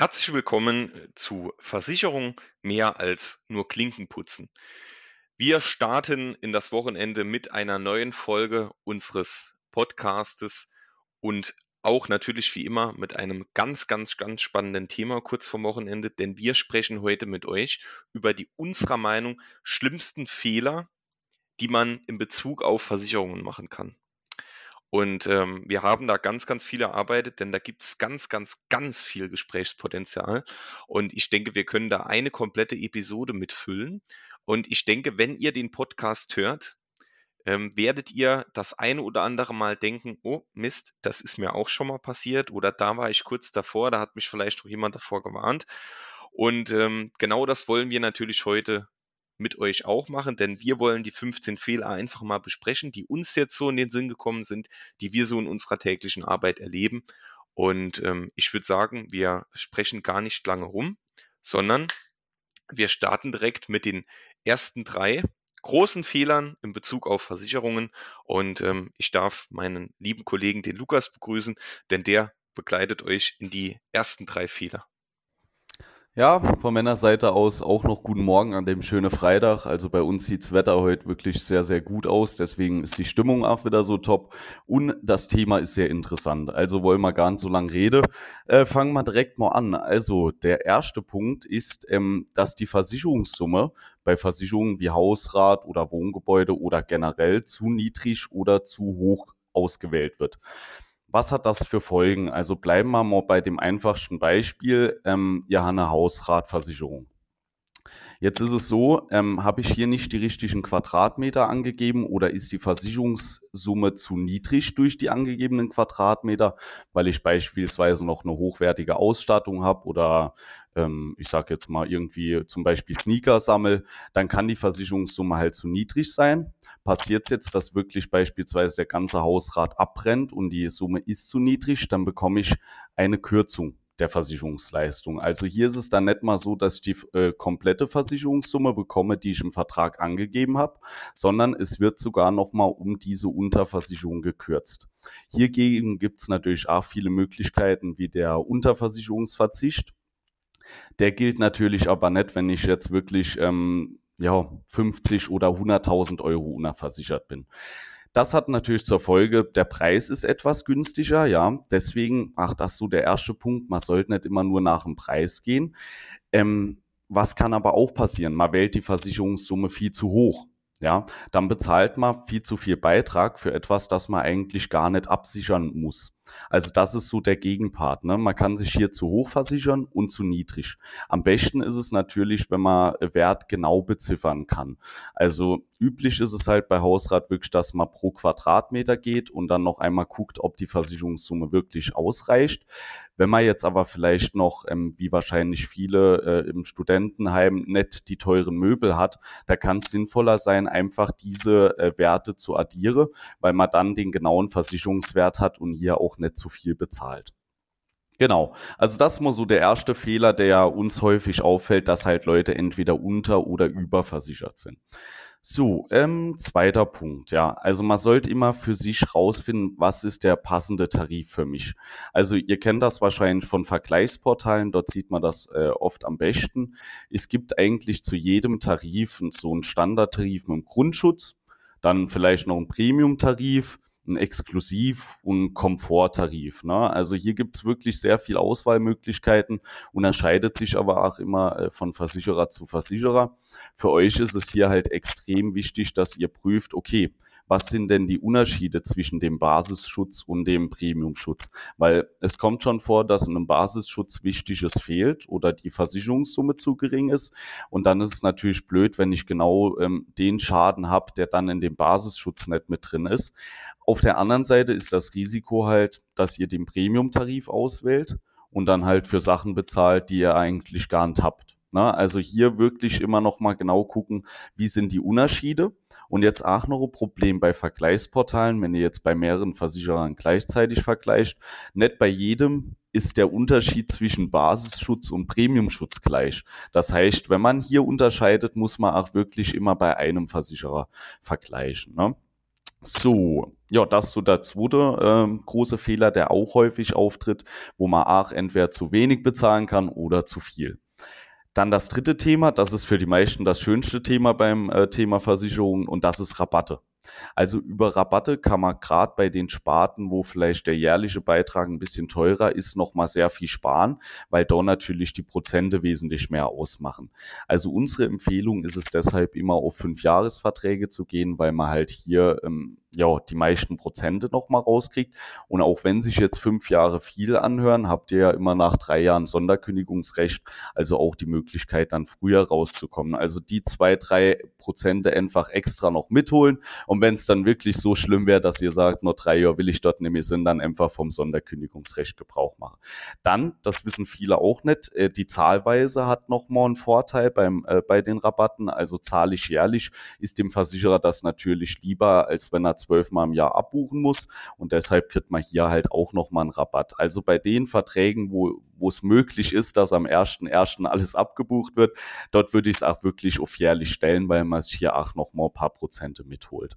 Herzlich willkommen zu Versicherung mehr als nur Klinken putzen. Wir starten in das Wochenende mit einer neuen Folge unseres Podcastes und auch natürlich wie immer mit einem ganz, ganz, ganz spannenden Thema kurz vor Wochenende, denn wir sprechen heute mit euch über die unserer Meinung schlimmsten Fehler, die man in Bezug auf Versicherungen machen kann. Und ähm, wir haben da ganz, ganz viel erarbeitet, denn da gibt es ganz, ganz, ganz viel Gesprächspotenzial. Und ich denke, wir können da eine komplette Episode mitfüllen. Und ich denke, wenn ihr den Podcast hört, ähm, werdet ihr das eine oder andere Mal denken, oh Mist, das ist mir auch schon mal passiert oder da war ich kurz davor, da hat mich vielleicht auch jemand davor gewarnt. Und ähm, genau das wollen wir natürlich heute mit euch auch machen, denn wir wollen die 15 Fehler einfach mal besprechen, die uns jetzt so in den Sinn gekommen sind, die wir so in unserer täglichen Arbeit erleben. Und ähm, ich würde sagen, wir sprechen gar nicht lange rum, sondern wir starten direkt mit den ersten drei großen Fehlern in Bezug auf Versicherungen. Und ähm, ich darf meinen lieben Kollegen, den Lukas, begrüßen, denn der begleitet euch in die ersten drei Fehler. Ja, von meiner Seite aus auch noch guten Morgen an dem schönen Freitag. Also bei uns sieht's Wetter heute wirklich sehr, sehr gut aus. Deswegen ist die Stimmung auch wieder so top. Und das Thema ist sehr interessant. Also wollen wir gar nicht so lange reden. Äh, fangen wir direkt mal an. Also der erste Punkt ist, ähm, dass die Versicherungssumme bei Versicherungen wie Hausrat oder Wohngebäude oder generell zu niedrig oder zu hoch ausgewählt wird. Was hat das für Folgen? Also bleiben wir mal bei dem einfachsten Beispiel. Ähm, ihr habt eine Hausratversicherung. Jetzt ist es so, ähm, habe ich hier nicht die richtigen Quadratmeter angegeben oder ist die Versicherungssumme zu niedrig durch die angegebenen Quadratmeter, weil ich beispielsweise noch eine hochwertige Ausstattung habe oder ähm, ich sage jetzt mal irgendwie zum Beispiel Sneaker sammle, dann kann die Versicherungssumme halt zu niedrig sein. Passiert jetzt, dass wirklich beispielsweise der ganze Hausrat abbrennt und die Summe ist zu niedrig, dann bekomme ich eine Kürzung der Versicherungsleistung. Also hier ist es dann nicht mal so, dass ich die äh, komplette Versicherungssumme bekomme, die ich im Vertrag angegeben habe, sondern es wird sogar nochmal um diese Unterversicherung gekürzt. Hiergegen gibt es natürlich auch viele Möglichkeiten wie der Unterversicherungsverzicht. Der gilt natürlich aber nicht, wenn ich jetzt wirklich ähm, ja, 50 oder 100.000 Euro unterversichert bin. Das hat natürlich zur Folge, der Preis ist etwas günstiger, ja. Deswegen, ach, das ist so der erste Punkt. Man sollte nicht immer nur nach dem Preis gehen. Ähm, was kann aber auch passieren? Man wählt die Versicherungssumme viel zu hoch. Ja, dann bezahlt man viel zu viel Beitrag für etwas, das man eigentlich gar nicht absichern muss. Also das ist so der Gegenpart. Ne? Man kann sich hier zu hoch versichern und zu niedrig. Am besten ist es natürlich, wenn man Wert genau beziffern kann. Also üblich ist es halt bei Hausrat wirklich, dass man pro Quadratmeter geht und dann noch einmal guckt, ob die Versicherungssumme wirklich ausreicht. Wenn man jetzt aber vielleicht noch, ähm, wie wahrscheinlich viele äh, im Studentenheim, nicht die teuren Möbel hat, da kann es sinnvoller sein, einfach diese äh, Werte zu addieren, weil man dann den genauen Versicherungswert hat und hier auch nicht zu viel bezahlt. Genau. Also das ist mal so der erste Fehler, der uns häufig auffällt, dass halt Leute entweder unter- oder überversichert sind. So, ähm, zweiter Punkt, ja. Also man sollte immer für sich rausfinden, was ist der passende Tarif für mich. Also ihr kennt das wahrscheinlich von Vergleichsportalen, dort sieht man das äh, oft am besten. Es gibt eigentlich zu jedem Tarif so einen Standardtarif mit einem Grundschutz, dann vielleicht noch einen Premium-Tarif, ein Exklusiv- und Komforttarif. Ne? Also hier gibt es wirklich sehr viel Auswahlmöglichkeiten, unterscheidet sich aber auch immer äh, von Versicherer zu Versicherer. Für euch ist es hier halt extrem wichtig, dass ihr prüft, okay, was sind denn die Unterschiede zwischen dem Basisschutz und dem Premiumschutz? Weil es kommt schon vor, dass in einem Basisschutz Wichtiges fehlt oder die Versicherungssumme zu gering ist. Und dann ist es natürlich blöd, wenn ich genau ähm, den Schaden habe, der dann in dem Basisschutz nicht mit drin ist. Auf der anderen Seite ist das Risiko halt, dass ihr den Premium-Tarif auswählt und dann halt für Sachen bezahlt, die ihr eigentlich gar nicht habt. Na, also hier wirklich immer noch mal genau gucken, wie sind die Unterschiede. Und jetzt auch noch ein Problem bei Vergleichsportalen, wenn ihr jetzt bei mehreren Versicherern gleichzeitig vergleicht. Nicht bei jedem ist der Unterschied zwischen Basisschutz und Premiumschutz gleich. Das heißt, wenn man hier unterscheidet, muss man auch wirklich immer bei einem Versicherer vergleichen. Ne? So, ja, das ist so der zweite ähm, große Fehler, der auch häufig auftritt, wo man auch entweder zu wenig bezahlen kann oder zu viel. Dann das dritte Thema, das ist für die meisten das schönste Thema beim äh, Thema Versicherungen und das ist Rabatte. Also über Rabatte kann man gerade bei den Sparten, wo vielleicht der jährliche Beitrag ein bisschen teurer ist, nochmal sehr viel sparen, weil da natürlich die Prozente wesentlich mehr ausmachen. Also unsere Empfehlung ist es deshalb immer auf fünf Jahresverträge zu gehen, weil man halt hier ähm, ja, die meisten Prozente nochmal rauskriegt. Und auch wenn sich jetzt fünf Jahre viel anhören, habt ihr ja immer nach drei Jahren Sonderkündigungsrecht, also auch die Möglichkeit, dann früher rauszukommen. Also die zwei, drei Prozente einfach extra noch mitholen. Und wenn es dann wirklich so schlimm wäre, dass ihr sagt, nur drei Jahre will ich dort nämlich sind, dann einfach vom Sonderkündigungsrecht Gebrauch machen. Dann, das wissen viele auch nicht, äh, die Zahlweise hat nochmal einen Vorteil beim, äh, bei den Rabatten. Also zahle ich jährlich, ist dem Versicherer das natürlich lieber, als wenn er zwölfmal im Jahr abbuchen muss. Und deshalb kriegt man hier halt auch nochmal einen Rabatt. Also bei den Verträgen, wo, wo es möglich ist, dass am 1.1. alles abgebucht wird, dort würde ich es auch wirklich auf jährlich stellen, weil man es hier auch nochmal ein paar Prozente mitholt.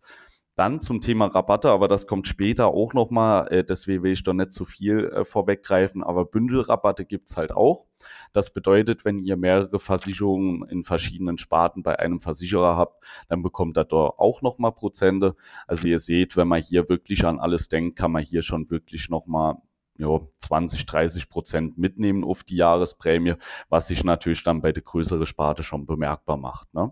Dann zum Thema Rabatte, aber das kommt später auch nochmal, äh, deswegen will ich da nicht zu viel äh, vorweggreifen, aber Bündelrabatte gibt's halt auch. Das bedeutet, wenn ihr mehrere Versicherungen in verschiedenen Sparten bei einem Versicherer habt, dann bekommt er da auch nochmal Prozente. Also wie ihr seht, wenn man hier wirklich an alles denkt, kann man hier schon wirklich nochmal ja, 20, 30 Prozent mitnehmen auf die Jahresprämie, was sich natürlich dann bei der größeren Sparte schon bemerkbar macht. Ne?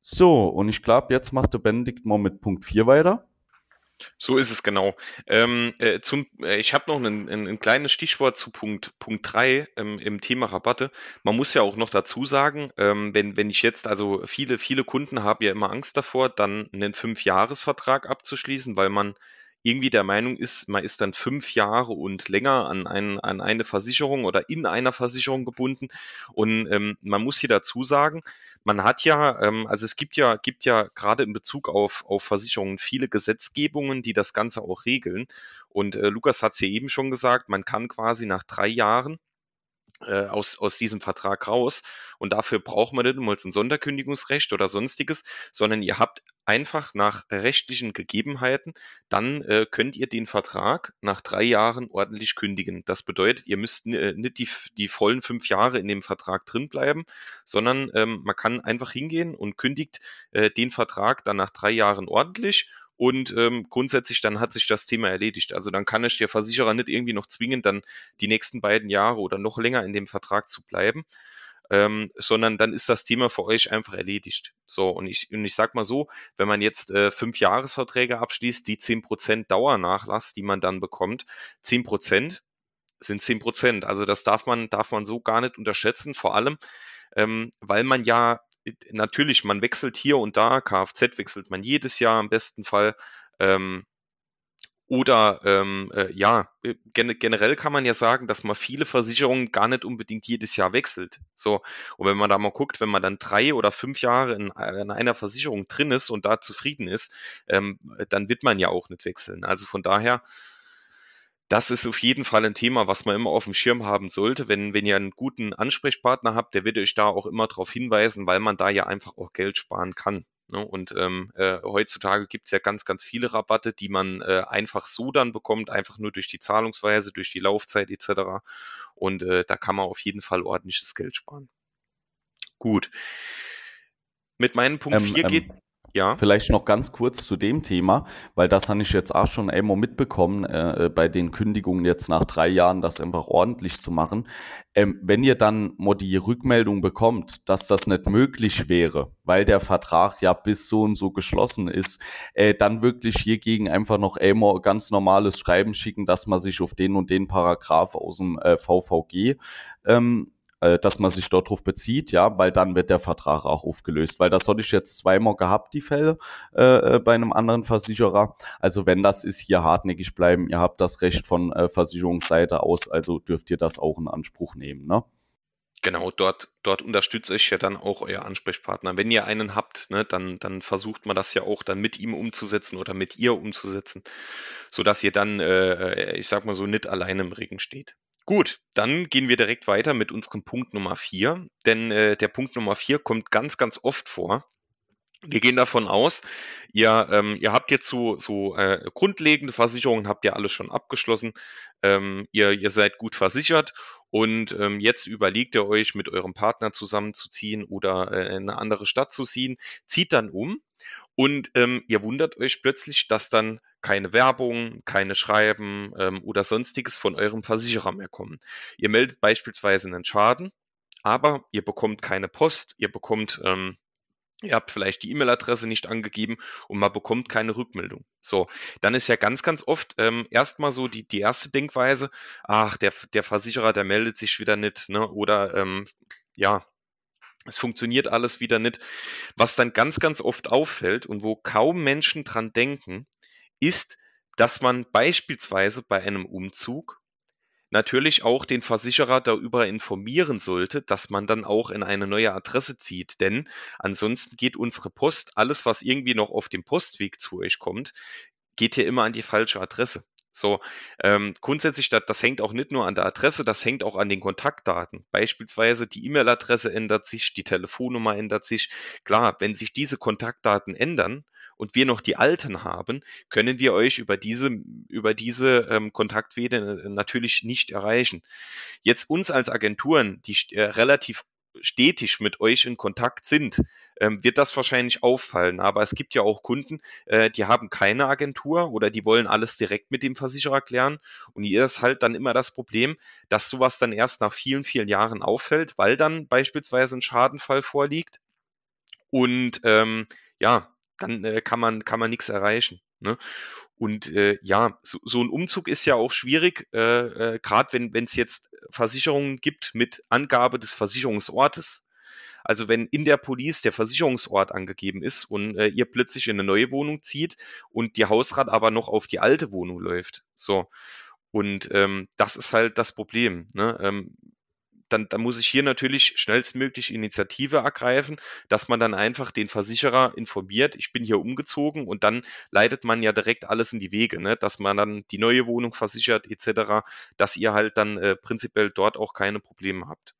So, und ich glaube, jetzt macht der Benedikt mal mit Punkt 4 weiter. So ist es genau. Ähm, äh, zum, äh, ich habe noch ein, ein, ein, kleines Stichwort zu Punkt, Punkt 3 ähm, im Thema Rabatte. Man muss ja auch noch dazu sagen, ähm, wenn, wenn ich jetzt, also viele, viele Kunden haben ja immer Angst davor, dann einen Fünfjahresvertrag abzuschließen, weil man irgendwie der Meinung ist, man ist dann fünf Jahre und länger an, ein, an eine Versicherung oder in einer Versicherung gebunden. Und ähm, man muss hier dazu sagen, man hat ja, ähm, also es gibt ja, gibt ja gerade in Bezug auf, auf Versicherungen viele Gesetzgebungen, die das Ganze auch regeln. Und äh, Lukas hat es ja eben schon gesagt, man kann quasi nach drei Jahren äh, aus, aus diesem Vertrag raus. Und dafür braucht man nicht nur ein Sonderkündigungsrecht oder sonstiges, sondern ihr habt einfach nach rechtlichen Gegebenheiten, dann äh, könnt ihr den Vertrag nach drei Jahren ordentlich kündigen. Das bedeutet, ihr müsst äh, nicht die, die vollen fünf Jahre in dem Vertrag drin bleiben, sondern ähm, man kann einfach hingehen und kündigt äh, den Vertrag dann nach drei Jahren ordentlich und ähm, grundsätzlich dann hat sich das Thema erledigt. Also dann kann ich der Versicherer nicht irgendwie noch zwingen, dann die nächsten beiden Jahre oder noch länger in dem Vertrag zu bleiben, ähm, sondern dann ist das Thema für euch einfach erledigt. So, und ich, und ich sag mal so, wenn man jetzt äh, fünf Jahresverträge abschließt, die zehn Prozent Dauernachlass, die man dann bekommt, zehn Prozent sind zehn Prozent. Also das darf man, darf man so gar nicht unterschätzen, vor allem, ähm, weil man ja natürlich, man wechselt hier und da, Kfz wechselt man jedes Jahr im besten Fall. Ähm, oder ähm, äh, ja, äh, gen generell kann man ja sagen, dass man viele Versicherungen gar nicht unbedingt jedes Jahr wechselt. So, und wenn man da mal guckt, wenn man dann drei oder fünf Jahre in, in einer Versicherung drin ist und da zufrieden ist, ähm, dann wird man ja auch nicht wechseln. Also von daher das ist auf jeden Fall ein Thema, was man immer auf dem Schirm haben sollte. Wenn, wenn ihr einen guten Ansprechpartner habt, der wird euch da auch immer darauf hinweisen, weil man da ja einfach auch Geld sparen kann. Ne? Und ähm, äh, heutzutage gibt es ja ganz, ganz viele Rabatte, die man äh, einfach so dann bekommt, einfach nur durch die Zahlungsweise, durch die Laufzeit etc. Und äh, da kann man auf jeden Fall ordentliches Geld sparen. Gut. Mit meinem Punkt 4 ähm, geht. Ja. Vielleicht noch ganz kurz zu dem Thema, weil das habe ich jetzt auch schon einmal mitbekommen, äh, bei den Kündigungen jetzt nach drei Jahren, das einfach ordentlich zu machen. Ähm, wenn ihr dann mal die Rückmeldung bekommt, dass das nicht möglich wäre, weil der Vertrag ja bis so und so geschlossen ist, äh, dann wirklich hiergegen einfach noch einmal ganz normales Schreiben schicken, dass man sich auf den und den Paragraph aus dem äh, VVG ähm, äh, dass man sich dort drauf bezieht, ja, weil dann wird der Vertrag auch aufgelöst. Weil das hatte ich jetzt zweimal gehabt, die Fälle äh, äh, bei einem anderen Versicherer. Also wenn das ist, hier hartnäckig bleiben. Ihr habt das Recht von äh, Versicherungsseite aus, also dürft ihr das auch in Anspruch nehmen, ne? Genau, dort, dort unterstützt euch ja dann auch euer Ansprechpartner. Wenn ihr einen habt, ne, dann, dann versucht man das ja auch dann mit ihm umzusetzen oder mit ihr umzusetzen, sodass ihr dann, äh, ich sag mal so, nicht alleine im Regen steht. Gut, dann gehen wir direkt weiter mit unserem Punkt Nummer vier, denn äh, der Punkt Nummer vier kommt ganz, ganz oft vor. Wir gehen davon aus, ihr, ähm, ihr habt jetzt so, so äh, grundlegende Versicherungen, habt ihr alles schon abgeschlossen. Ähm, ihr, ihr seid gut versichert und ähm, jetzt überlegt ihr euch, mit eurem Partner zusammenzuziehen oder äh, in eine andere Stadt zu ziehen. Zieht dann um und ähm, ihr wundert euch plötzlich, dass dann keine Werbung, keine Schreiben ähm, oder sonstiges von eurem Versicherer mehr kommen. Ihr meldet beispielsweise einen Schaden, aber ihr bekommt keine Post, ihr bekommt ähm, Ihr habt vielleicht die E-Mail-Adresse nicht angegeben und man bekommt keine Rückmeldung. So, dann ist ja ganz, ganz oft ähm, erstmal so die, die erste Denkweise, ach, der, der Versicherer, der meldet sich wieder nicht, ne? Oder ähm, ja, es funktioniert alles wieder nicht. Was dann ganz, ganz oft auffällt und wo kaum Menschen dran denken, ist, dass man beispielsweise bei einem Umzug natürlich auch den Versicherer darüber informieren sollte, dass man dann auch in eine neue Adresse zieht. Denn ansonsten geht unsere Post, alles, was irgendwie noch auf dem Postweg zu euch kommt, geht hier immer an die falsche Adresse. So, ähm, grundsätzlich, das, das hängt auch nicht nur an der Adresse, das hängt auch an den Kontaktdaten. Beispielsweise die E-Mail-Adresse ändert sich, die Telefonnummer ändert sich. Klar, wenn sich diese Kontaktdaten ändern, und wir noch die alten haben, können wir euch über diese, über diese ähm, Kontaktwege natürlich nicht erreichen. Jetzt uns als Agenturen, die äh, relativ stetig mit euch in Kontakt sind, ähm, wird das wahrscheinlich auffallen. Aber es gibt ja auch Kunden, äh, die haben keine Agentur oder die wollen alles direkt mit dem Versicherer klären. Und hier ist halt dann immer das Problem, dass sowas dann erst nach vielen, vielen Jahren auffällt, weil dann beispielsweise ein Schadenfall vorliegt. Und ähm, ja, dann äh, kann man, kann man nichts erreichen. Ne? Und äh, ja, so, so ein Umzug ist ja auch schwierig, äh, äh, gerade wenn es jetzt Versicherungen gibt mit Angabe des Versicherungsortes. Also wenn in der Police der Versicherungsort angegeben ist und äh, ihr plötzlich in eine neue Wohnung zieht und die Hausrat aber noch auf die alte Wohnung läuft. So. Und ähm, das ist halt das Problem. Ne? Ähm, dann, dann muss ich hier natürlich schnellstmöglich Initiative ergreifen, dass man dann einfach den Versicherer informiert, ich bin hier umgezogen und dann leitet man ja direkt alles in die Wege, ne? dass man dann die neue Wohnung versichert etc., dass ihr halt dann äh, prinzipiell dort auch keine Probleme habt.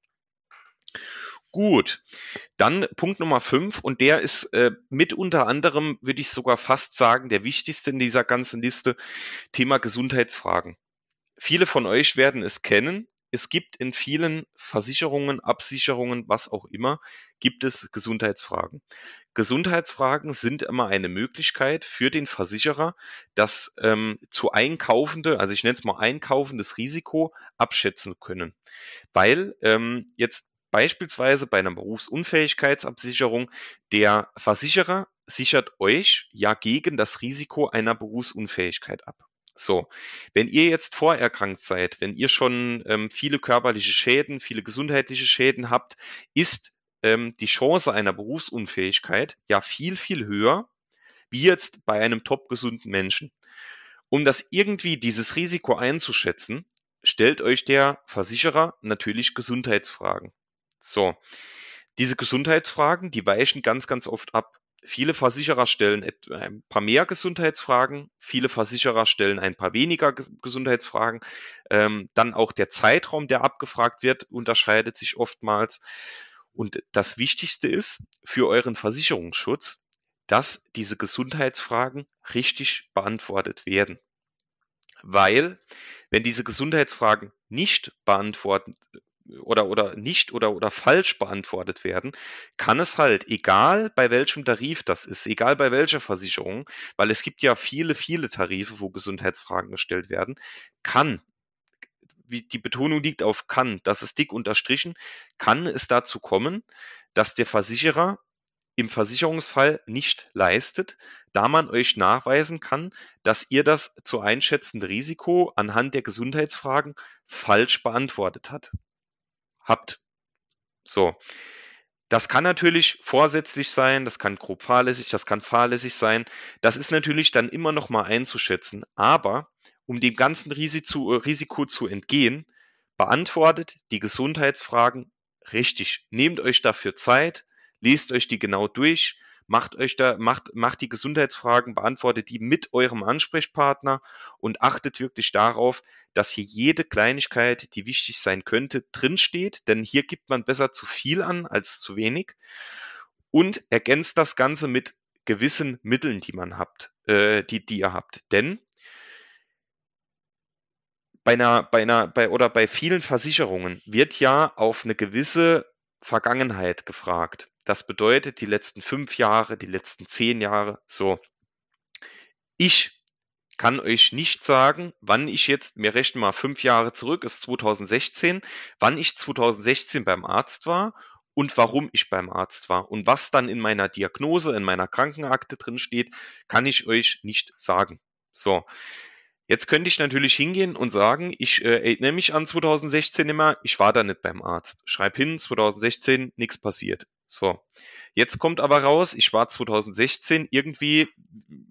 Gut, dann Punkt Nummer fünf und der ist äh, mit unter anderem, würde ich sogar fast sagen, der wichtigste in dieser ganzen Liste, Thema Gesundheitsfragen. Viele von euch werden es kennen es gibt in vielen Versicherungen, Absicherungen, was auch immer, gibt es Gesundheitsfragen. Gesundheitsfragen sind immer eine Möglichkeit für den Versicherer, das ähm, zu einkaufende, also ich nenne es mal einkaufendes Risiko abschätzen können. Weil ähm, jetzt beispielsweise bei einer Berufsunfähigkeitsabsicherung der Versicherer sichert euch ja gegen das Risiko einer Berufsunfähigkeit ab. So, wenn ihr jetzt vorerkrankt seid, wenn ihr schon ähm, viele körperliche Schäden, viele gesundheitliche Schäden habt, ist ähm, die Chance einer Berufsunfähigkeit ja viel, viel höher, wie jetzt bei einem topgesunden Menschen. Um das irgendwie dieses Risiko einzuschätzen, stellt euch der Versicherer natürlich Gesundheitsfragen. So, diese Gesundheitsfragen, die weichen ganz, ganz oft ab. Viele Versicherer stellen ein paar mehr Gesundheitsfragen, viele Versicherer stellen ein paar weniger Gesundheitsfragen. Ähm, dann auch der Zeitraum, der abgefragt wird, unterscheidet sich oftmals. Und das Wichtigste ist für euren Versicherungsschutz, dass diese Gesundheitsfragen richtig beantwortet werden. Weil, wenn diese Gesundheitsfragen nicht beantwortet oder, oder nicht oder, oder falsch beantwortet werden, kann es halt, egal bei welchem Tarif das ist, egal bei welcher Versicherung, weil es gibt ja viele, viele Tarife, wo Gesundheitsfragen gestellt werden, kann, wie die Betonung liegt auf kann, das ist dick unterstrichen, kann es dazu kommen, dass der Versicherer im Versicherungsfall nicht leistet, da man euch nachweisen kann, dass ihr das zu einschätzende Risiko anhand der Gesundheitsfragen falsch beantwortet hat habt. So. Das kann natürlich vorsätzlich sein, das kann grob fahrlässig, das kann fahrlässig sein. Das ist natürlich dann immer noch mal einzuschätzen. Aber um dem ganzen Risiko, Risiko zu entgehen, beantwortet die Gesundheitsfragen richtig. Nehmt euch dafür Zeit, lest euch die genau durch, macht euch da, macht, macht die Gesundheitsfragen, beantwortet die mit eurem Ansprechpartner und achtet wirklich darauf, dass hier jede Kleinigkeit, die wichtig sein könnte, drinsteht, denn hier gibt man besser zu viel an als zu wenig. und ergänzt das Ganze mit gewissen Mitteln, die man habt, äh, die, die ihr habt. Denn bei einer, bei einer, bei oder bei vielen Versicherungen wird ja auf eine gewisse Vergangenheit gefragt. Das bedeutet die letzten fünf Jahre, die letzten zehn Jahre, so. Ich kann euch nicht sagen, wann ich jetzt, wir rechnen mal fünf Jahre zurück, ist 2016, wann ich 2016 beim Arzt war und warum ich beim Arzt war. Und was dann in meiner Diagnose, in meiner Krankenakte drin steht, kann ich euch nicht sagen. So. Jetzt könnte ich natürlich hingehen und sagen, ich äh, erinnere mich an 2016 immer, ich war da nicht beim Arzt. Schreib hin, 2016, nichts passiert. So. Jetzt kommt aber raus, ich war 2016 irgendwie,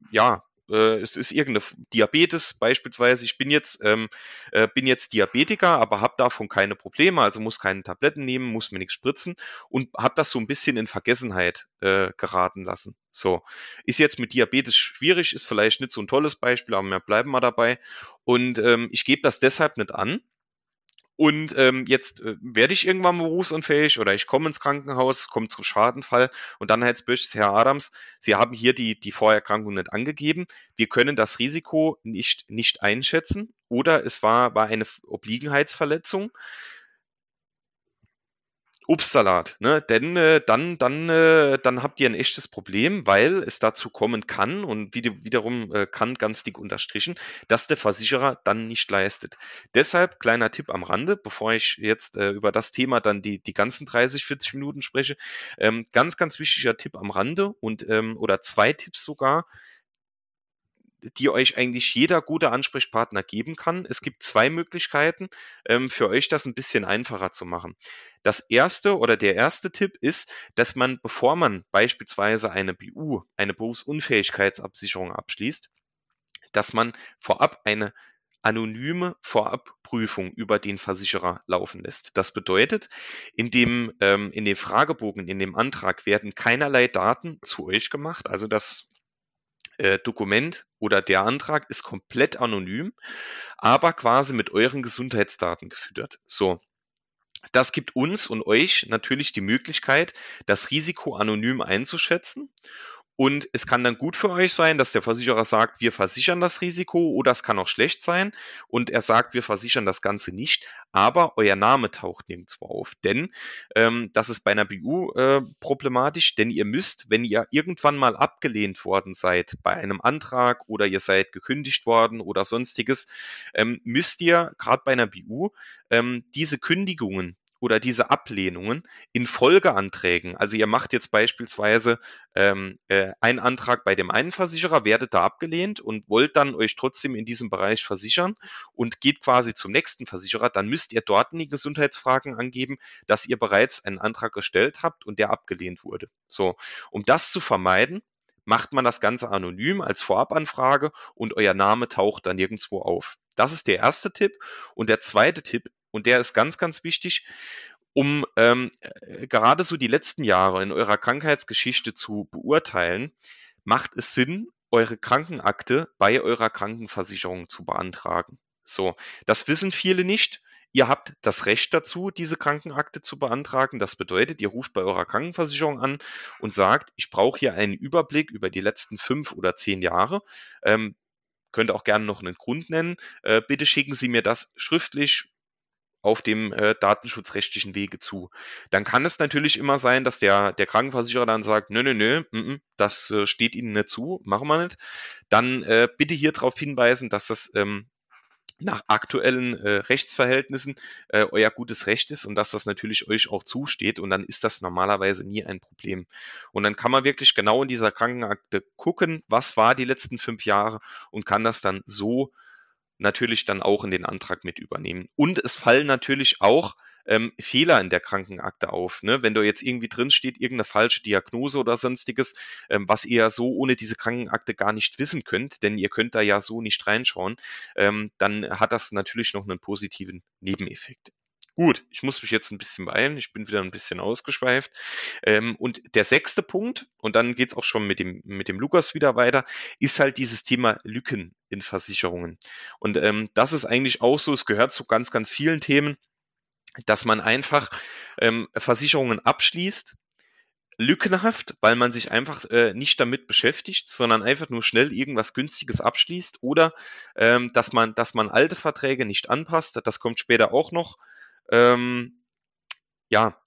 ja, äh, es ist irgendeine Diabetes beispielsweise. Ich bin jetzt, ähm, äh, bin jetzt Diabetiker, aber habe davon keine Probleme, also muss keine Tabletten nehmen, muss mir nichts spritzen und habe das so ein bisschen in Vergessenheit äh, geraten lassen. So, ist jetzt mit Diabetes schwierig, ist vielleicht nicht so ein tolles Beispiel, aber wir bleiben mal dabei. Und ähm, ich gebe das deshalb nicht an, und ähm, jetzt äh, werde ich irgendwann berufsunfähig oder ich komme ins Krankenhaus, komme zum Schadenfall und dann heißt es, Herr Adams, Sie haben hier die, die Vorerkrankung nicht angegeben. Wir können das Risiko nicht, nicht einschätzen oder es war, war eine Obliegenheitsverletzung. Obstsalat, ne? Denn äh, dann, dann, äh, dann habt ihr ein echtes Problem, weil es dazu kommen kann und wieder, wiederum äh, kann ganz dick unterstrichen, dass der Versicherer dann nicht leistet. Deshalb kleiner Tipp am Rande, bevor ich jetzt äh, über das Thema dann die, die ganzen 30, 40 Minuten spreche. Ähm, ganz, ganz wichtiger Tipp am Rande und ähm, oder zwei Tipps sogar die euch eigentlich jeder gute Ansprechpartner geben kann. Es gibt zwei Möglichkeiten, ähm, für euch das ein bisschen einfacher zu machen. Das erste oder der erste Tipp ist, dass man, bevor man beispielsweise eine BU, eine Berufsunfähigkeitsabsicherung abschließt, dass man vorab eine anonyme Vorabprüfung über den Versicherer laufen lässt. Das bedeutet, in dem, ähm, in dem Fragebogen, in dem Antrag werden keinerlei Daten zu euch gemacht. Also das äh, Dokument oder der Antrag ist komplett anonym, aber quasi mit euren Gesundheitsdaten gefüttert. So. Das gibt uns und euch natürlich die Möglichkeit, das Risiko anonym einzuschätzen und es kann dann gut für euch sein, dass der Versicherer sagt, wir versichern das Risiko oder es kann auch schlecht sein. Und er sagt, wir versichern das Ganze nicht, aber euer Name taucht nirgendwo auf. Denn ähm, das ist bei einer BU äh, problematisch, denn ihr müsst, wenn ihr irgendwann mal abgelehnt worden seid bei einem Antrag oder ihr seid gekündigt worden oder sonstiges, ähm, müsst ihr gerade bei einer BU ähm, diese Kündigungen oder diese Ablehnungen in Folgeanträgen. Also ihr macht jetzt beispielsweise ähm, äh, einen Antrag bei dem einen Versicherer, werdet da abgelehnt und wollt dann euch trotzdem in diesem Bereich versichern und geht quasi zum nächsten Versicherer, dann müsst ihr dort in die Gesundheitsfragen angeben, dass ihr bereits einen Antrag gestellt habt und der abgelehnt wurde. So, um das zu vermeiden, macht man das Ganze anonym als Vorabanfrage und euer Name taucht dann nirgendwo auf. Das ist der erste Tipp. Und der zweite Tipp und der ist ganz, ganz wichtig, um ähm, äh, gerade so die letzten Jahre in eurer Krankheitsgeschichte zu beurteilen, macht es Sinn, eure Krankenakte bei eurer Krankenversicherung zu beantragen. So, das wissen viele nicht. Ihr habt das Recht dazu, diese Krankenakte zu beantragen. Das bedeutet, ihr ruft bei eurer Krankenversicherung an und sagt, ich brauche hier einen Überblick über die letzten fünf oder zehn Jahre. Ähm, könnt auch gerne noch einen Grund nennen. Äh, bitte schicken Sie mir das schriftlich auf dem äh, datenschutzrechtlichen Wege zu. Dann kann es natürlich immer sein, dass der, der Krankenversicherer dann sagt, nö, nö, nö, m -m, das äh, steht Ihnen nicht zu, machen wir nicht. Dann äh, bitte hier darauf hinweisen, dass das ähm, nach aktuellen äh, Rechtsverhältnissen äh, euer gutes Recht ist und dass das natürlich euch auch zusteht und dann ist das normalerweise nie ein Problem. Und dann kann man wirklich genau in dieser Krankenakte gucken, was war die letzten fünf Jahre und kann das dann so natürlich dann auch in den Antrag mit übernehmen. Und es fallen natürlich auch ähm, Fehler in der Krankenakte auf. Ne? Wenn da jetzt irgendwie drin steht, irgendeine falsche Diagnose oder sonstiges, ähm, was ihr so ohne diese Krankenakte gar nicht wissen könnt, denn ihr könnt da ja so nicht reinschauen, ähm, dann hat das natürlich noch einen positiven Nebeneffekt. Gut, ich muss mich jetzt ein bisschen beeilen, ich bin wieder ein bisschen ausgeschweift. Ähm, und der sechste Punkt, und dann geht's auch schon mit dem, mit dem Lukas wieder weiter, ist halt dieses Thema Lücken in Versicherungen. Und ähm, das ist eigentlich auch so, es gehört zu ganz, ganz vielen Themen, dass man einfach ähm, Versicherungen abschließt, lückenhaft, weil man sich einfach äh, nicht damit beschäftigt, sondern einfach nur schnell irgendwas Günstiges abschließt oder ähm, dass man, dass man alte Verträge nicht anpasst. Das kommt später auch noch. Ähm, ja,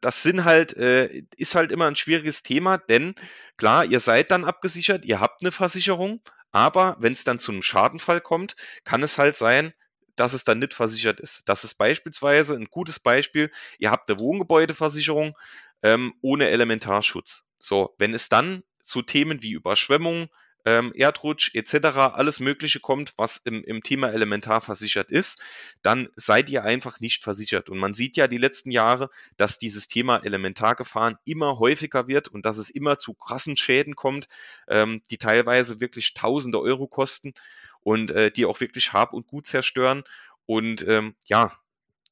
das sind halt, äh, ist halt immer ein schwieriges Thema, denn klar, ihr seid dann abgesichert, ihr habt eine Versicherung, aber wenn es dann zu einem Schadenfall kommt, kann es halt sein, dass es dann nicht versichert ist. Das ist beispielsweise ein gutes Beispiel. Ihr habt eine Wohngebäudeversicherung ähm, ohne Elementarschutz. So, wenn es dann zu Themen wie Überschwemmung, ähm, Erdrutsch etc., alles Mögliche kommt, was im, im Thema Elementar versichert ist, dann seid ihr einfach nicht versichert. Und man sieht ja die letzten Jahre, dass dieses Thema Elementargefahren immer häufiger wird und dass es immer zu krassen Schäden kommt, ähm, die teilweise wirklich tausende Euro kosten und äh, die auch wirklich Hab und Gut zerstören. Und ähm, ja,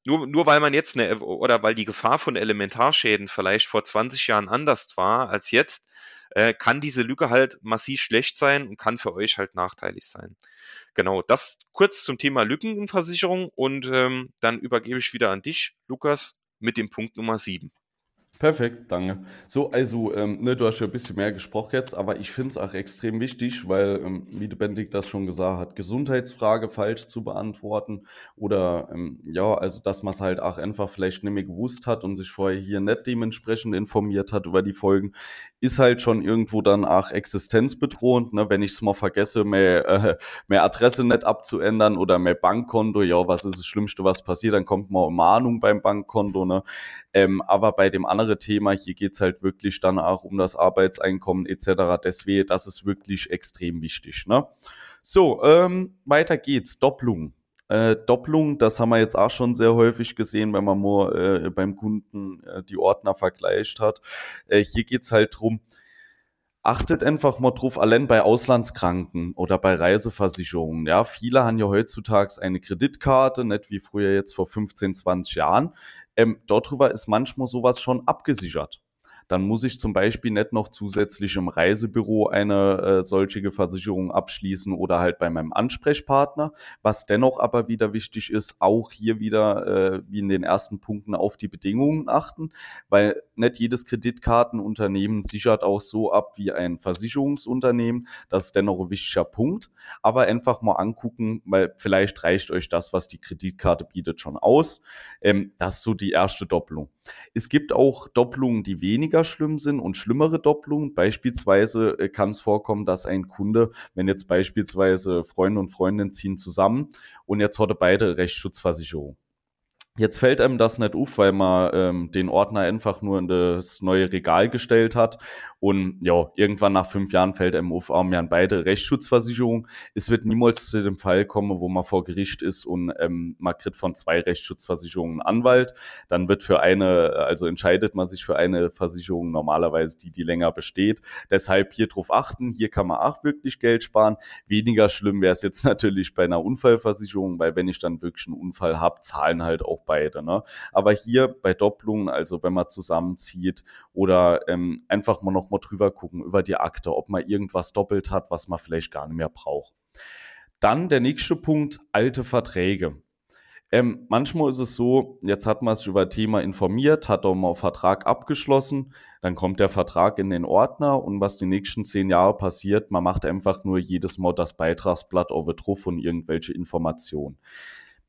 nur, nur weil man jetzt eine, oder weil die Gefahr von Elementarschäden vielleicht vor 20 Jahren anders war als jetzt, äh, kann diese Lücke halt massiv schlecht sein und kann für euch halt nachteilig sein. Genau, das kurz zum Thema Lückenversicherung und ähm, dann übergebe ich wieder an dich, Lukas, mit dem Punkt Nummer 7. Perfekt, danke. So, also, ähm, ne, du hast ja ein bisschen mehr gesprochen jetzt, aber ich finde es auch extrem wichtig, weil, ähm, wie der Bendig das schon gesagt hat, Gesundheitsfrage falsch zu beantworten oder, ähm, ja, also, dass man es halt auch einfach vielleicht nicht mehr gewusst hat und sich vorher hier nicht dementsprechend informiert hat über die Folgen, ist halt schon irgendwo dann auch existenzbedrohend, ne, wenn ich es mal vergesse, mehr, äh, mehr Adresse nicht abzuändern oder mehr Bankkonto, ja, was ist das Schlimmste, was passiert, dann kommt mal Mahnung beim Bankkonto, ne, ähm, aber bei dem andere Thema, hier geht es halt wirklich dann auch um das Arbeitseinkommen etc. Deswegen, das ist wirklich extrem wichtig. Ne? So, ähm, weiter geht's. Doppelung. Äh, Doppelung, das haben wir jetzt auch schon sehr häufig gesehen, wenn man mal äh, beim Kunden äh, die Ordner vergleicht hat. Äh, hier geht's halt drum, achtet einfach mal drauf, allein bei Auslandskranken oder bei Reiseversicherungen. Ja, viele haben ja heutzutage eine Kreditkarte, nicht wie früher jetzt vor 15, 20 Jahren. Ähm, darüber ist manchmal sowas schon abgesichert dann muss ich zum Beispiel nicht noch zusätzlich im Reisebüro eine äh, solche Versicherung abschließen oder halt bei meinem Ansprechpartner. Was dennoch aber wieder wichtig ist, auch hier wieder, äh, wie in den ersten Punkten, auf die Bedingungen achten, weil nicht jedes Kreditkartenunternehmen sichert auch so ab wie ein Versicherungsunternehmen. Das ist dennoch ein wichtiger Punkt. Aber einfach mal angucken, weil vielleicht reicht euch das, was die Kreditkarte bietet, schon aus. Ähm, das ist so die erste Doppelung. Es gibt auch Doppelungen, die weniger schlimm sind und schlimmere Doppelungen. Beispielsweise äh, kann es vorkommen, dass ein Kunde, wenn jetzt beispielsweise Freunde und Freundinnen ziehen zusammen und jetzt er beide Rechtsschutzversicherung. Jetzt fällt einem das nicht auf, weil man ähm, den Ordner einfach nur in das neue Regal gestellt hat und ja, irgendwann nach fünf Jahren fällt einem auf, ah, wir haben beide Rechtsschutzversicherung. Es wird niemals zu dem Fall kommen, wo man vor Gericht ist und ähm, man kriegt von zwei Rechtsschutzversicherungen Anwalt. Dann wird für eine, also entscheidet man sich für eine Versicherung normalerweise die, die länger besteht. Deshalb hier drauf achten, hier kann man auch wirklich Geld sparen. Weniger schlimm wäre es jetzt natürlich bei einer Unfallversicherung, weil wenn ich dann wirklich einen Unfall habe, zahlen halt auch beide. Ne? Aber hier bei Doppelungen, also wenn man zusammenzieht oder ähm, einfach mal noch nochmal drüber gucken über die Akte, ob man irgendwas doppelt hat, was man vielleicht gar nicht mehr braucht. Dann der nächste Punkt, alte Verträge. Ähm, manchmal ist es so, jetzt hat man sich über ein Thema informiert, hat auch mal einen Vertrag abgeschlossen, dann kommt der Vertrag in den Ordner und was die nächsten zehn Jahre passiert, man macht einfach nur jedes Mal das Beitragsblatt drauf und irgendwelche Informationen.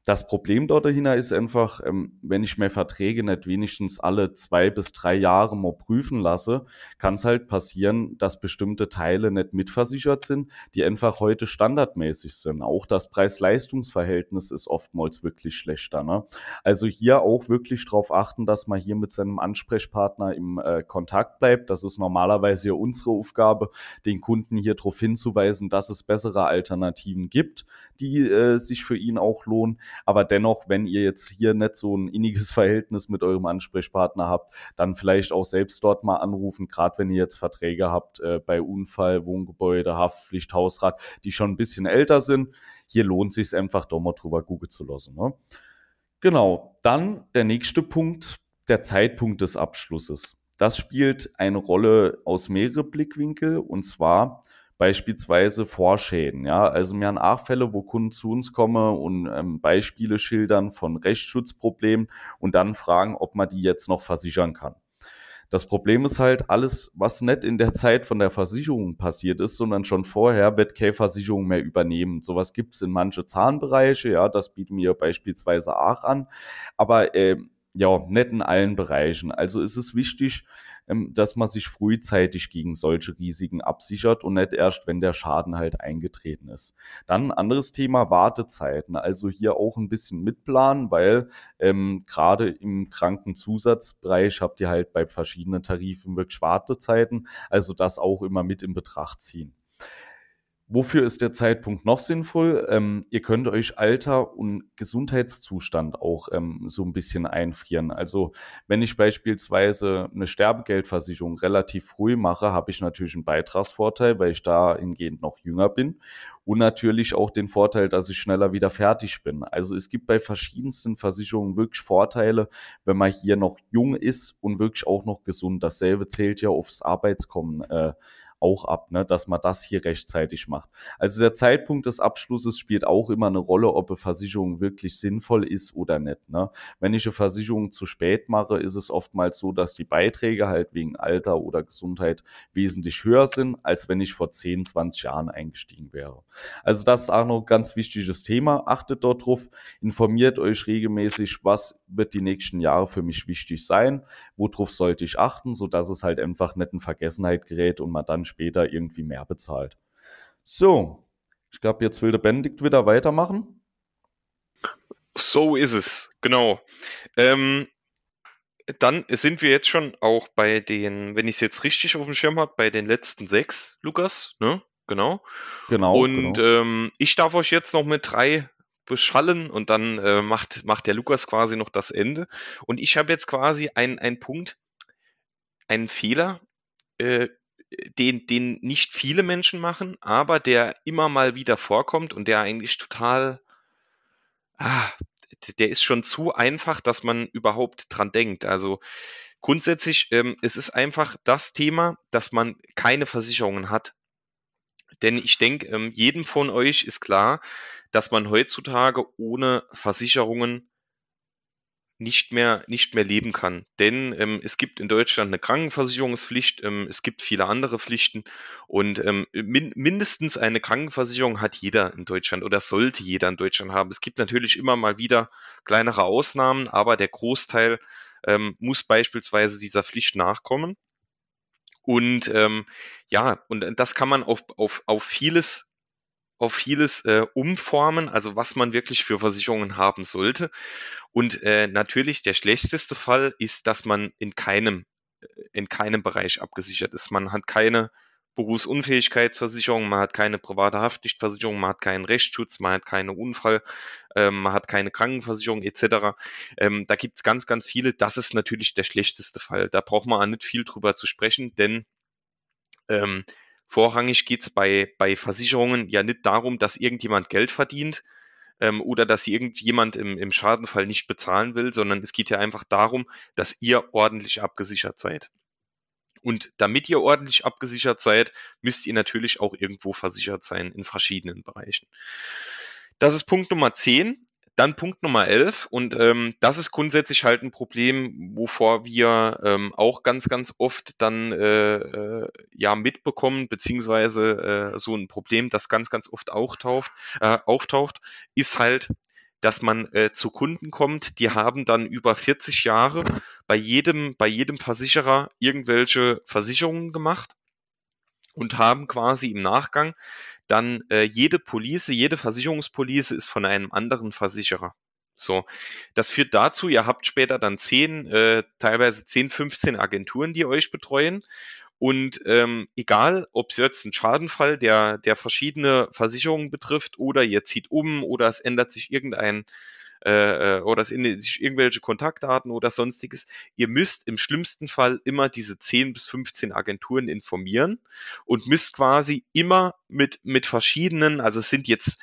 Das Problem dort dahinter ist einfach, ähm, wenn ich mir Verträge nicht wenigstens alle zwei bis drei Jahre mal prüfen lasse, kann es halt passieren, dass bestimmte Teile nicht mitversichert sind, die einfach heute standardmäßig sind. Auch das Preis-Leistungs-Verhältnis ist oftmals wirklich schlechter. Ne? Also hier auch wirklich darauf achten, dass man hier mit seinem Ansprechpartner im äh, Kontakt bleibt. Das ist normalerweise ja unsere Aufgabe, den Kunden hier darauf hinzuweisen, dass es bessere Alternativen gibt, die äh, sich für ihn auch lohnen. Aber dennoch, wenn ihr jetzt hier nicht so ein inniges Verhältnis mit eurem Ansprechpartner habt, dann vielleicht auch selbst dort mal anrufen, gerade wenn ihr jetzt Verträge habt äh, bei Unfall, Wohngebäude, Haftpflicht, Hausrat, die schon ein bisschen älter sind. Hier lohnt sich einfach doch mal drüber googeln zu lassen. Ne? Genau, dann der nächste Punkt, der Zeitpunkt des Abschlusses. Das spielt eine Rolle aus mehreren Blickwinkel und zwar beispielsweise Vorschäden. Ja, also wir haben auch Fälle, wo Kunden zu uns kommen und ähm, Beispiele schildern von Rechtsschutzproblemen und dann fragen, ob man die jetzt noch versichern kann. Das Problem ist halt, alles, was nicht in der Zeit von der Versicherung passiert ist, sondern schon vorher, wird keine Versicherung mehr übernehmen. Sowas gibt es in manche Zahnbereiche, ja, das bieten wir beispielsweise auch an, aber äh, ja, nicht in allen Bereichen. Also ist es wichtig, ähm, dass man sich frühzeitig gegen solche Risiken absichert und nicht erst, wenn der Schaden halt eingetreten ist. Dann ein anderes Thema, Wartezeiten. Also hier auch ein bisschen mitplanen, weil ähm, gerade im Krankenzusatzbereich habt ihr halt bei verschiedenen Tarifen wirklich Wartezeiten. Also das auch immer mit in Betracht ziehen. Wofür ist der Zeitpunkt noch sinnvoll? Ähm, ihr könnt euch Alter und Gesundheitszustand auch ähm, so ein bisschen einfrieren. Also wenn ich beispielsweise eine Sterbegeldversicherung relativ früh mache, habe ich natürlich einen Beitragsvorteil, weil ich dahingehend noch jünger bin. Und natürlich auch den Vorteil, dass ich schneller wieder fertig bin. Also es gibt bei verschiedensten Versicherungen wirklich Vorteile, wenn man hier noch jung ist und wirklich auch noch gesund. Dasselbe zählt ja aufs Arbeitskommen. Äh, auch ab, ne, dass man das hier rechtzeitig macht. Also der Zeitpunkt des Abschlusses spielt auch immer eine Rolle, ob eine Versicherung wirklich sinnvoll ist oder nicht. Ne. Wenn ich eine Versicherung zu spät mache, ist es oftmals so, dass die Beiträge halt wegen Alter oder Gesundheit wesentlich höher sind, als wenn ich vor 10, 20 Jahren eingestiegen wäre. Also das ist auch noch ein ganz wichtiges Thema. Achtet dort drauf, informiert euch regelmäßig, was wird die nächsten Jahre für mich wichtig sein, worauf sollte ich achten, sodass es halt einfach nicht in Vergessenheit gerät und man dann später irgendwie mehr bezahlt. So, ich glaube, jetzt will der Benedikt wieder weitermachen. So ist es, genau. Ähm, dann sind wir jetzt schon auch bei den, wenn ich es jetzt richtig auf dem Schirm habe, bei den letzten sechs, Lukas, ne? Genau. Genau. Und genau. Ähm, ich darf euch jetzt noch mit drei beschallen und dann äh, macht, macht der Lukas quasi noch das Ende. Und ich habe jetzt quasi einen Punkt, einen Fehler, äh, den, den nicht viele Menschen machen, aber der immer mal wieder vorkommt und der eigentlich total, ah, der ist schon zu einfach, dass man überhaupt dran denkt. Also grundsätzlich, ähm, es ist einfach das Thema, dass man keine Versicherungen hat. Denn ich denke, ähm, jedem von euch ist klar, dass man heutzutage ohne Versicherungen nicht mehr, nicht mehr leben kann. Denn ähm, es gibt in Deutschland eine Krankenversicherungspflicht, ähm, es gibt viele andere Pflichten und ähm, min mindestens eine Krankenversicherung hat jeder in Deutschland oder sollte jeder in Deutschland haben. Es gibt natürlich immer mal wieder kleinere Ausnahmen, aber der Großteil ähm, muss beispielsweise dieser Pflicht nachkommen. Und ähm, ja, und das kann man auf, auf, auf vieles auf vieles äh, umformen, also was man wirklich für Versicherungen haben sollte. Und äh, natürlich der schlechteste Fall ist, dass man in keinem, äh, in keinem Bereich abgesichert ist. Man hat keine Berufsunfähigkeitsversicherung, man hat keine private Haftpflichtversicherung, man hat keinen Rechtsschutz, man hat keine Unfall, ähm, man hat keine Krankenversicherung etc. Ähm, da gibt es ganz, ganz viele. Das ist natürlich der schlechteste Fall. Da braucht man auch nicht viel drüber zu sprechen, denn ähm, Vorrangig geht es bei, bei Versicherungen ja nicht darum, dass irgendjemand Geld verdient ähm, oder dass irgendjemand im, im Schadenfall nicht bezahlen will, sondern es geht ja einfach darum, dass ihr ordentlich abgesichert seid. Und damit ihr ordentlich abgesichert seid, müsst ihr natürlich auch irgendwo versichert sein in verschiedenen Bereichen. Das ist Punkt Nummer 10. Dann Punkt Nummer 11 und ähm, das ist grundsätzlich halt ein Problem, wovor wir ähm, auch ganz, ganz oft dann äh, äh, ja mitbekommen, beziehungsweise äh, so ein Problem, das ganz, ganz oft auch taucht, äh, auftaucht, ist halt, dass man äh, zu Kunden kommt, die haben dann über 40 Jahre bei jedem, bei jedem Versicherer irgendwelche Versicherungen gemacht und haben quasi im Nachgang dann äh, jede Police, jede Versicherungspolice ist von einem anderen Versicherer. So, das führt dazu, ihr habt später dann 10, äh, teilweise 10, 15 Agenturen, die euch betreuen. Und ähm, egal, ob es jetzt ein Schadenfall, der, der verschiedene Versicherungen betrifft, oder ihr zieht um oder es ändert sich irgendein äh, äh, oder irgendwelche Kontaktdaten oder sonstiges. Ihr müsst im schlimmsten Fall immer diese 10 bis 15 Agenturen informieren und müsst quasi immer mit, mit verschiedenen, also es sind jetzt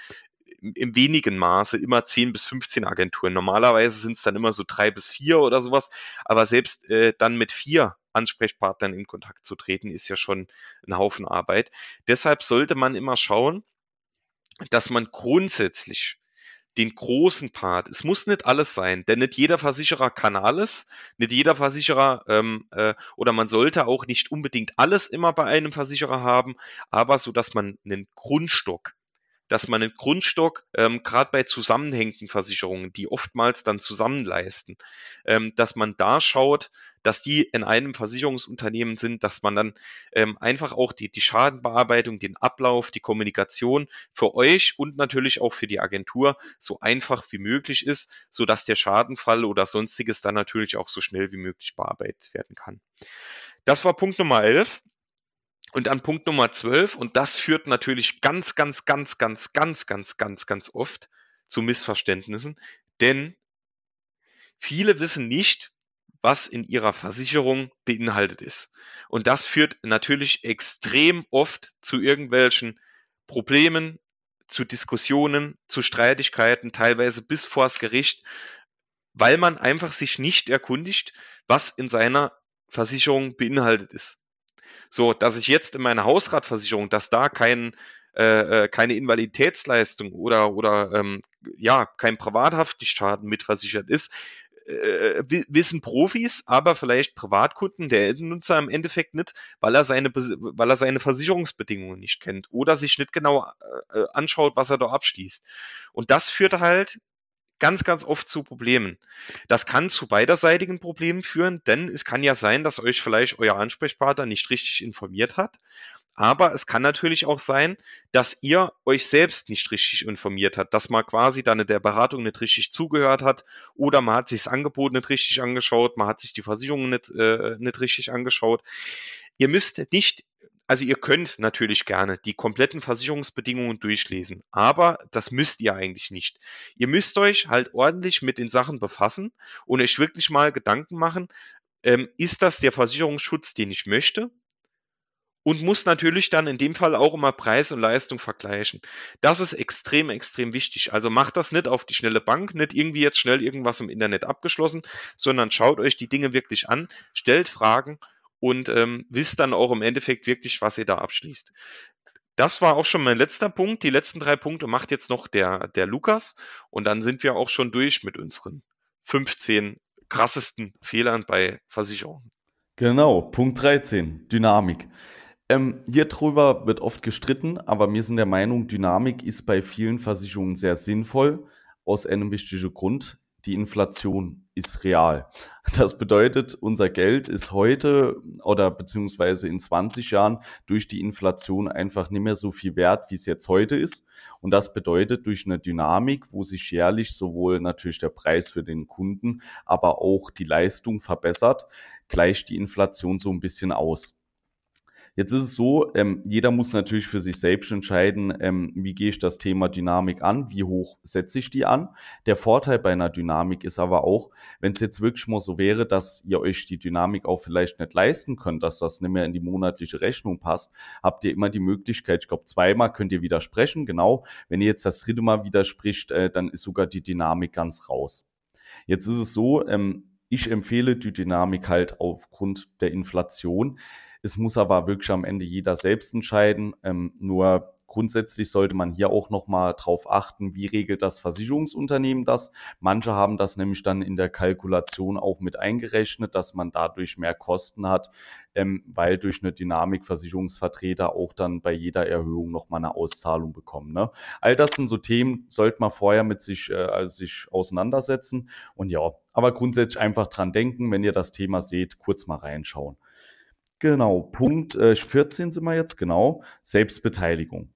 im wenigen Maße immer 10 bis 15 Agenturen. Normalerweise sind es dann immer so drei bis vier oder sowas, aber selbst äh, dann mit vier Ansprechpartnern in Kontakt zu treten, ist ja schon ein Haufen Arbeit. Deshalb sollte man immer schauen, dass man grundsätzlich den großen Part. Es muss nicht alles sein, denn nicht jeder Versicherer kann alles, nicht jeder Versicherer ähm, äh, oder man sollte auch nicht unbedingt alles immer bei einem Versicherer haben, aber so, dass man einen Grundstock dass man einen Grundstock, ähm, gerade bei zusammenhängenden Versicherungen, die oftmals dann zusammenleisten, ähm, dass man da schaut, dass die in einem Versicherungsunternehmen sind, dass man dann ähm, einfach auch die, die Schadenbearbeitung, den Ablauf, die Kommunikation für euch und natürlich auch für die Agentur so einfach wie möglich ist, so dass der Schadenfall oder sonstiges dann natürlich auch so schnell wie möglich bearbeitet werden kann. Das war Punkt Nummer 11. Und an Punkt Nummer 12, und das führt natürlich ganz, ganz, ganz, ganz, ganz, ganz, ganz, ganz oft zu Missverständnissen, denn viele wissen nicht, was in ihrer Versicherung beinhaltet ist. Und das führt natürlich extrem oft zu irgendwelchen Problemen, zu Diskussionen, zu Streitigkeiten, teilweise bis vors Gericht, weil man einfach sich nicht erkundigt, was in seiner Versicherung beinhaltet ist. So, dass ich jetzt in meiner Hausratversicherung, dass da kein, äh, äh, keine Invaliditätsleistung oder, oder ähm, ja, kein Privathaftpflichtschaden mitversichert ist, äh, wissen Profis, aber vielleicht Privatkunden, der Endnutzer im Endeffekt nicht, weil er seine, weil er seine Versicherungsbedingungen nicht kennt oder sich nicht genau äh, äh, anschaut, was er da abschließt. Und das führt halt ganz, ganz oft zu Problemen. Das kann zu beiderseitigen Problemen führen, denn es kann ja sein, dass euch vielleicht euer Ansprechpartner nicht richtig informiert hat. Aber es kann natürlich auch sein, dass ihr euch selbst nicht richtig informiert habt, dass man quasi dann der Beratung nicht richtig zugehört hat oder man hat sich das Angebot nicht richtig angeschaut, man hat sich die Versicherung nicht, äh, nicht richtig angeschaut. Ihr müsst nicht also ihr könnt natürlich gerne die kompletten Versicherungsbedingungen durchlesen, aber das müsst ihr eigentlich nicht. Ihr müsst euch halt ordentlich mit den Sachen befassen und euch wirklich mal Gedanken machen, ähm, ist das der Versicherungsschutz, den ich möchte? Und muss natürlich dann in dem Fall auch immer Preis und Leistung vergleichen. Das ist extrem, extrem wichtig. Also macht das nicht auf die schnelle Bank, nicht irgendwie jetzt schnell irgendwas im Internet abgeschlossen, sondern schaut euch die Dinge wirklich an, stellt Fragen und ähm, wisst dann auch im Endeffekt wirklich, was ihr da abschließt. Das war auch schon mein letzter Punkt. Die letzten drei Punkte macht jetzt noch der, der Lukas. Und dann sind wir auch schon durch mit unseren 15 krassesten Fehlern bei Versicherungen. Genau, Punkt 13, Dynamik. Ähm, hier drüber wird oft gestritten, aber wir sind der Meinung, Dynamik ist bei vielen Versicherungen sehr sinnvoll, aus einem bestimmten Grund die Inflation ist real. Das bedeutet, unser Geld ist heute oder beziehungsweise in 20 Jahren durch die Inflation einfach nicht mehr so viel wert, wie es jetzt heute ist. Und das bedeutet durch eine Dynamik, wo sich jährlich sowohl natürlich der Preis für den Kunden, aber auch die Leistung verbessert, gleicht die Inflation so ein bisschen aus. Jetzt ist es so, ähm, jeder muss natürlich für sich selbst entscheiden, ähm, wie gehe ich das Thema Dynamik an, wie hoch setze ich die an. Der Vorteil bei einer Dynamik ist aber auch, wenn es jetzt wirklich mal so wäre, dass ihr euch die Dynamik auch vielleicht nicht leisten könnt, dass das nicht mehr in die monatliche Rechnung passt, habt ihr immer die Möglichkeit, ich glaube zweimal könnt ihr widersprechen, genau. Wenn ihr jetzt das dritte Mal widerspricht, äh, dann ist sogar die Dynamik ganz raus. Jetzt ist es so, ähm, ich empfehle die Dynamik halt aufgrund der Inflation. Es muss aber wirklich am Ende jeder selbst entscheiden. Ähm, nur grundsätzlich sollte man hier auch nochmal drauf achten, wie regelt das Versicherungsunternehmen das. Manche haben das nämlich dann in der Kalkulation auch mit eingerechnet, dass man dadurch mehr Kosten hat, ähm, weil durch eine Dynamik Versicherungsvertreter auch dann bei jeder Erhöhung nochmal eine Auszahlung bekommen. Ne? All das sind so Themen, sollte man vorher mit sich, äh, also sich auseinandersetzen. Und ja, aber grundsätzlich einfach dran denken, wenn ihr das Thema seht, kurz mal reinschauen. Genau, Punkt äh, 14 sind wir jetzt, genau. Selbstbeteiligung.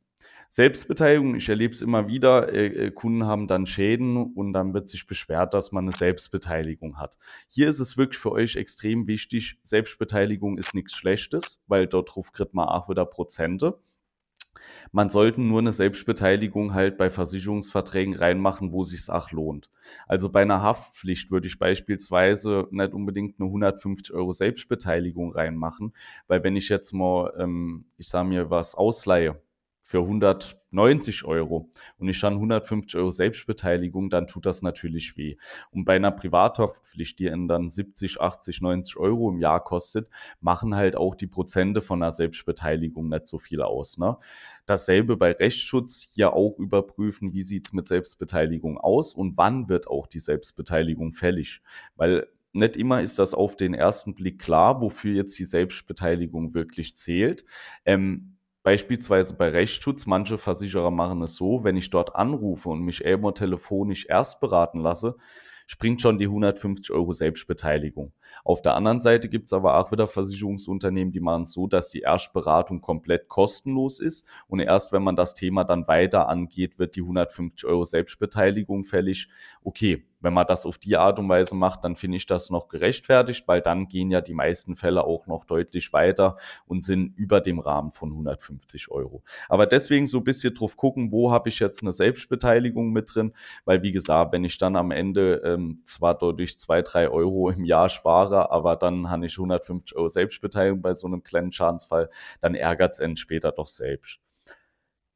Selbstbeteiligung, ich erlebe es immer wieder, äh, äh, Kunden haben dann Schäden und dann wird sich beschwert, dass man eine Selbstbeteiligung hat. Hier ist es wirklich für euch extrem wichtig, Selbstbeteiligung ist nichts Schlechtes, weil dort ruft man auch wieder Prozente. Man sollte nur eine Selbstbeteiligung halt bei Versicherungsverträgen reinmachen, wo sich's auch lohnt. Also bei einer Haftpflicht würde ich beispielsweise nicht unbedingt eine 150 Euro Selbstbeteiligung reinmachen, weil wenn ich jetzt mal, ähm, ich sage mir was ausleihe, für 190 Euro und ich dann 150 Euro Selbstbeteiligung, dann tut das natürlich weh. Und bei einer Privathaftpflicht, die dann 70, 80, 90 Euro im Jahr kostet, machen halt auch die Prozente von einer Selbstbeteiligung nicht so viel aus. Ne? Dasselbe bei Rechtsschutz, hier auch überprüfen, wie sieht's mit Selbstbeteiligung aus und wann wird auch die Selbstbeteiligung fällig. Weil nicht immer ist das auf den ersten Blick klar, wofür jetzt die Selbstbeteiligung wirklich zählt. Ähm, Beispielsweise bei Rechtsschutz, manche Versicherer machen es so, wenn ich dort anrufe und mich eben telefonisch erst beraten lasse, springt schon die 150 Euro Selbstbeteiligung. Auf der anderen Seite gibt es aber auch wieder Versicherungsunternehmen, die machen es so, dass die Erstberatung komplett kostenlos ist und erst wenn man das Thema dann weiter angeht, wird die 150 Euro Selbstbeteiligung fällig. Okay, wenn man das auf die Art und Weise macht, dann finde ich das noch gerechtfertigt, weil dann gehen ja die meisten Fälle auch noch deutlich weiter und sind über dem Rahmen von 150 Euro. Aber deswegen so ein bisschen drauf gucken, wo habe ich jetzt eine Selbstbeteiligung mit drin, weil wie gesagt, wenn ich dann am Ende ähm, zwar dadurch zwei, drei Euro im Jahr spare, aber dann habe ich 150 Euro Selbstbeteiligung bei so einem kleinen Schadensfall, dann ärgert es später doch selbst.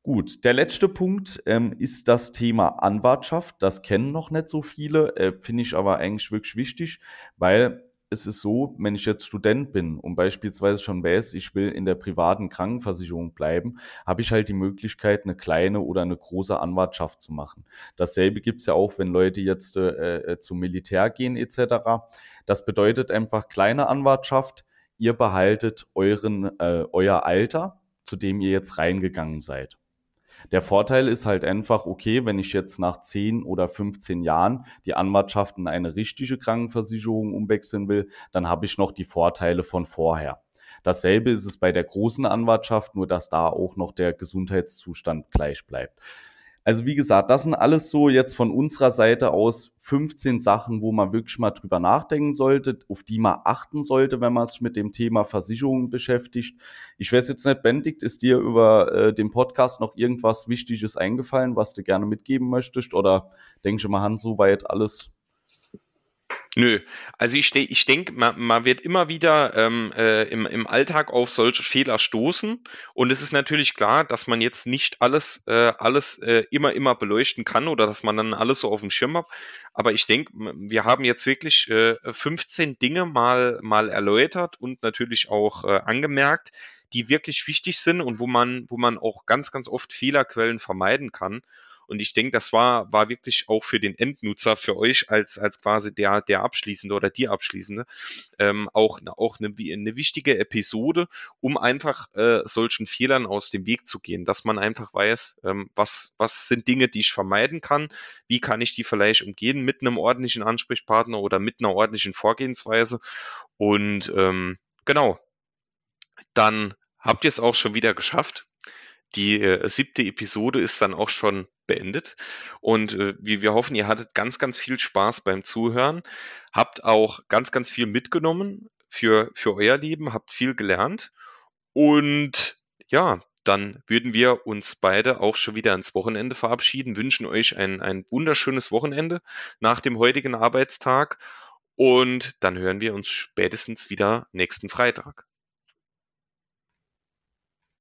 Gut, der letzte Punkt ähm, ist das Thema Anwartschaft. Das kennen noch nicht so viele, äh, finde ich aber eigentlich wirklich wichtig, weil es ist so, wenn ich jetzt Student bin und beispielsweise schon weiß, ich will in der privaten Krankenversicherung bleiben, habe ich halt die Möglichkeit, eine kleine oder eine große Anwartschaft zu machen. Dasselbe gibt es ja auch, wenn Leute jetzt äh, äh, zum Militär gehen etc. Das bedeutet einfach kleine Anwartschaft. Ihr behaltet euren, äh, euer Alter, zu dem ihr jetzt reingegangen seid. Der Vorteil ist halt einfach, okay, wenn ich jetzt nach 10 oder 15 Jahren die Anwartschaft in eine richtige Krankenversicherung umwechseln will, dann habe ich noch die Vorteile von vorher. Dasselbe ist es bei der großen Anwartschaft, nur dass da auch noch der Gesundheitszustand gleich bleibt. Also wie gesagt, das sind alles so jetzt von unserer Seite aus 15 Sachen, wo man wirklich mal drüber nachdenken sollte, auf die man achten sollte, wenn man sich mit dem Thema Versicherungen beschäftigt. Ich weiß jetzt nicht, Benedikt, ist dir über äh, den Podcast noch irgendwas Wichtiges eingefallen, was du gerne mitgeben möchtest? Oder denkst du mal, Hand, soweit alles Nö, also ich, ich denke, man, man wird immer wieder ähm, äh, im, im Alltag auf solche Fehler stoßen. Und es ist natürlich klar, dass man jetzt nicht alles, äh, alles äh, immer, immer beleuchten kann oder dass man dann alles so auf dem Schirm hat, aber ich denke, wir haben jetzt wirklich äh, 15 Dinge mal, mal erläutert und natürlich auch äh, angemerkt, die wirklich wichtig sind und wo man, wo man auch ganz, ganz oft Fehlerquellen vermeiden kann. Und ich denke, das war, war wirklich auch für den Endnutzer, für euch als, als quasi der, der Abschließende oder die Abschließende, ähm, auch, auch eine, eine wichtige Episode, um einfach äh, solchen Fehlern aus dem Weg zu gehen, dass man einfach weiß, ähm, was, was sind Dinge, die ich vermeiden kann, wie kann ich die vielleicht umgehen mit einem ordentlichen Ansprechpartner oder mit einer ordentlichen Vorgehensweise. Und ähm, genau, dann habt ihr es auch schon wieder geschafft. Die äh, siebte Episode ist dann auch schon beendet. Und äh, wir, wir hoffen, ihr hattet ganz, ganz viel Spaß beim Zuhören, habt auch ganz, ganz viel mitgenommen für, für euer Leben, habt viel gelernt. Und ja, dann würden wir uns beide auch schon wieder ins Wochenende verabschieden, wünschen euch ein, ein wunderschönes Wochenende nach dem heutigen Arbeitstag. Und dann hören wir uns spätestens wieder nächsten Freitag.